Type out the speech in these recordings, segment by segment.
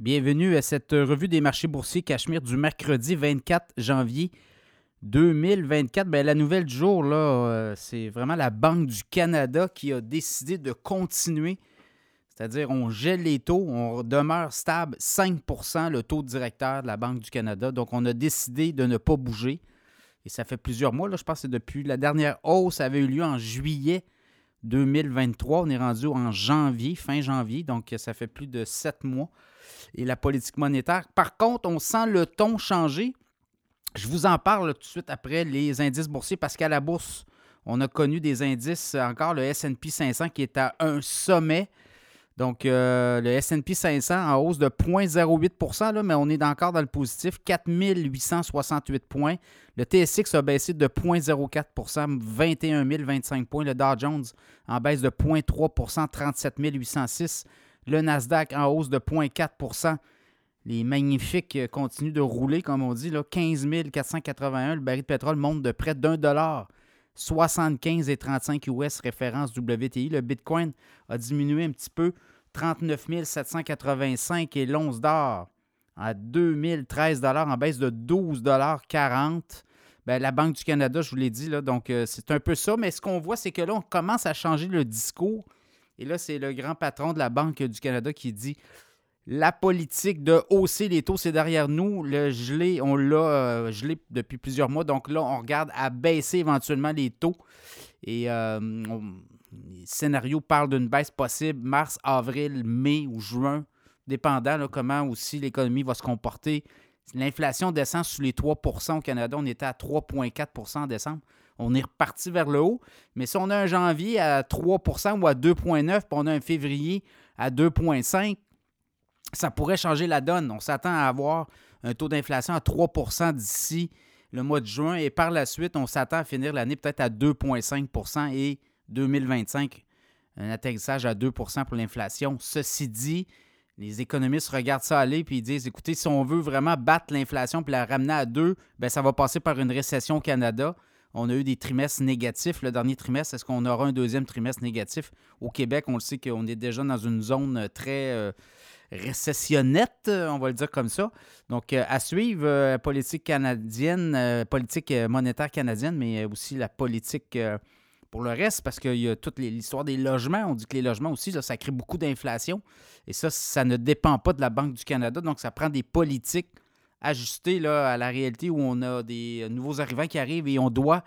Bienvenue à cette revue des marchés boursiers Cachemire du mercredi 24 janvier 2024. Bien, la nouvelle du jour, euh, c'est vraiment la Banque du Canada qui a décidé de continuer. C'est-à-dire, on gèle les taux, on demeure stable 5% le taux directeur de la Banque du Canada. Donc, on a décidé de ne pas bouger. Et ça fait plusieurs mois, là, je pense que depuis la dernière hausse avait eu lieu en juillet 2023. On est rendu en janvier, fin janvier, donc ça fait plus de sept mois et la politique monétaire. Par contre, on sent le ton changer. Je vous en parle tout de suite après les indices boursiers parce qu'à la bourse, on a connu des indices, encore le SP 500 qui est à un sommet. Donc, euh, le SP 500 en hausse de 0,08% mais on est encore dans le positif, 4868 points. Le TSX a baissé de 0,04% 21 025 points. Le Dow Jones en baisse de 0,3% 37 806 le Nasdaq en hausse de 0,4% Les magnifiques euh, continuent de rouler, comme on dit. Là, 15 481. Le baril de pétrole monte de près d'un dollar. 75,35 US référence WTI. Le Bitcoin a diminué un petit peu. 39 785 et l'once d'or à 2013 en baisse de 12,40 ben, la Banque du Canada, je vous l'ai dit, là, donc euh, c'est un peu ça. Mais ce qu'on voit, c'est que là, on commence à changer le discours et là, c'est le grand patron de la Banque du Canada qui dit la politique de hausser les taux, c'est derrière nous. Le gelé, on l'a euh, gelé depuis plusieurs mois. Donc là, on regarde à baisser éventuellement les taux. Et euh, les scénarios parlent d'une baisse possible mars, avril, mai ou juin, dépendant comment aussi l'économie va se comporter. L'inflation descend sous les 3% au Canada. On était à 3,4% en décembre on est reparti vers le haut. Mais si on a un janvier à 3% ou à 2,9 puis on a un février à 2,5 ça pourrait changer la donne. On s'attend à avoir un taux d'inflation à 3% d'ici le mois de juin et par la suite, on s'attend à finir l'année peut-être à 2,5% et 2025, un atterrissage à 2% pour l'inflation. Ceci dit, les économistes regardent ça aller puis ils disent écoutez, si on veut vraiment battre l'inflation puis la ramener à 2, bien, ça va passer par une récession au Canada. On a eu des trimestres négatifs. Le dernier trimestre, est-ce qu'on aura un deuxième trimestre négatif? Au Québec, on le sait qu'on est déjà dans une zone très euh, récessionnette, euh, on va le dire comme ça. Donc, à suivre, politique canadienne, politique monétaire canadienne, mais aussi la politique pour le reste, parce qu'il y a toute l'histoire des logements. On dit que les logements aussi, ça crée beaucoup d'inflation. Et ça, ça ne dépend pas de la Banque du Canada. Donc, ça prend des politiques ajuster là, à la réalité où on a des nouveaux arrivants qui arrivent et on doit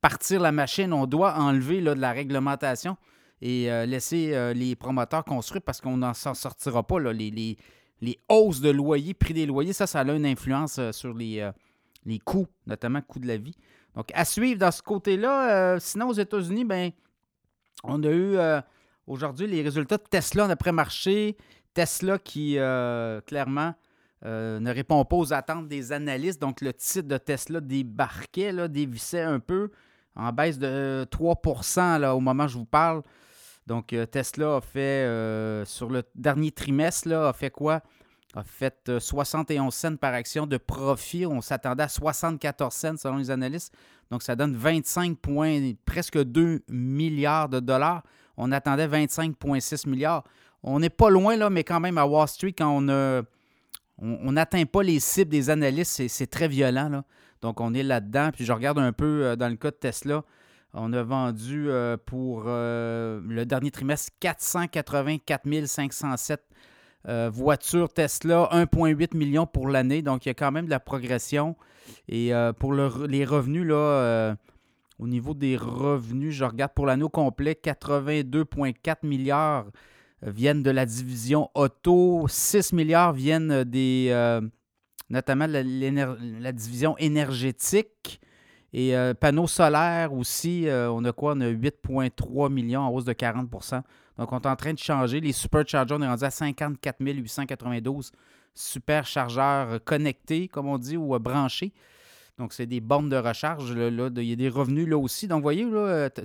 partir la machine, on doit enlever là, de la réglementation et euh, laisser euh, les promoteurs construire parce qu'on n'en s'en sortira pas. Là, les, les, les, hausses de loyer, prix des loyers, ça, ça a une influence euh, sur les, les coûts, notamment coûts de la vie. Donc, à suivre dans ce côté-là. sinon, aux États-Unis, ben, on a eu aujourd'hui les résultats de Tesla en après-marché. Tesla qui, clairement, ne répond pas aux attentes des analystes. Donc, le titre de Tesla débarquait, là, dévissait un peu en baisse de 3% là, au moment où je vous parle. Donc, euh, Tesla a fait, euh, sur le dernier trimestre, là, a fait quoi? A fait 71 cents par action de profit. On s'attendait à 74 cents selon les analystes. Donc, ça donne 25 points, presque 2 milliards de dollars. On attendait 25,6 milliards. On n'est pas loin, là, mais quand même à Wall Street, quand on n'atteint pas les cibles des analystes, c'est très violent. Donc, on est là-dedans. Puis, je regarde un peu euh, dans le cas de Tesla. On a vendu euh, pour euh, le dernier trimestre 484 507 voitures Tesla, 1,8 million pour l'année. Donc, il y a quand même de la progression. Et pour les revenus, là, au niveau des revenus, je regarde pour l'année au complet, 82,4 milliards viennent de la division auto. 6 milliards viennent des, euh, notamment de la, division énergétique. Et euh, panneaux solaires aussi, euh, on a quoi? On a 8,3 millions en hausse de 40% Donc, on est en train de changer. Les superchargers, on est rendu à 54 892 superchargeurs connectés, comme on dit, ou branchés. Donc, c'est des bornes de recharge. Là, il y a des revenus là aussi. Donc, vous voyez,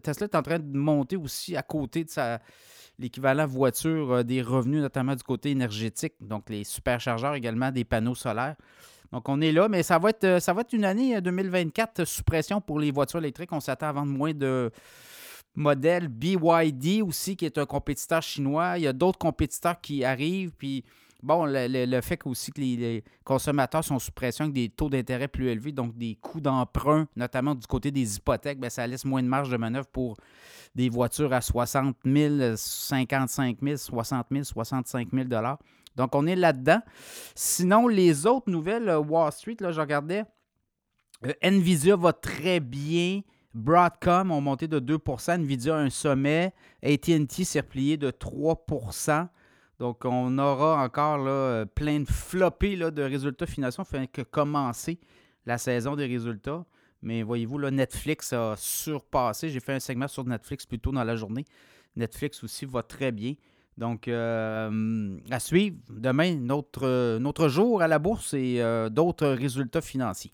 Tesla est en train de monter aussi à côté de l'équivalent voiture euh, des revenus, notamment du côté énergétique, donc les superchargeurs également, des panneaux solaires. Donc, on est là, mais ça va être, euh, ça va être une année 2024 euh, sous pression pour les voitures électriques. On s'attend à vendre moins de modèles. BYD aussi, qui est un compétiteur chinois. Il y a d'autres compétiteurs qui arrivent. Puis, bon, le, fait aussi que les, consommateurs sont sous pression avec des taux d'intérêt plus élevés, donc des coûts d'emprunt, notamment du côté des hypothèques, bien, ça laisse moins de marge de manœuvre pour des voitures à 60 000, 55 000, 60 000, 65 000 Donc, on est là-dedans. Sinon, les autres nouvelles, euh, Wall Street, là, je regardais, euh, Nvidia va très bien. Broadcom ont monté de 2% Nvidia a un sommet. ATT s'est replié de 3% Donc, on aura encore euh, plein de floppés de résultats financiers. On fait que commencer la saison des résultats. Mais voyez-vous, Netflix a surpassé. J'ai fait un segment sur Netflix plus tôt dans la journée. Netflix aussi va très bien. Donc, euh, à suivre. Demain, notre, notre jour à la bourse et euh, d'autres résultats financiers.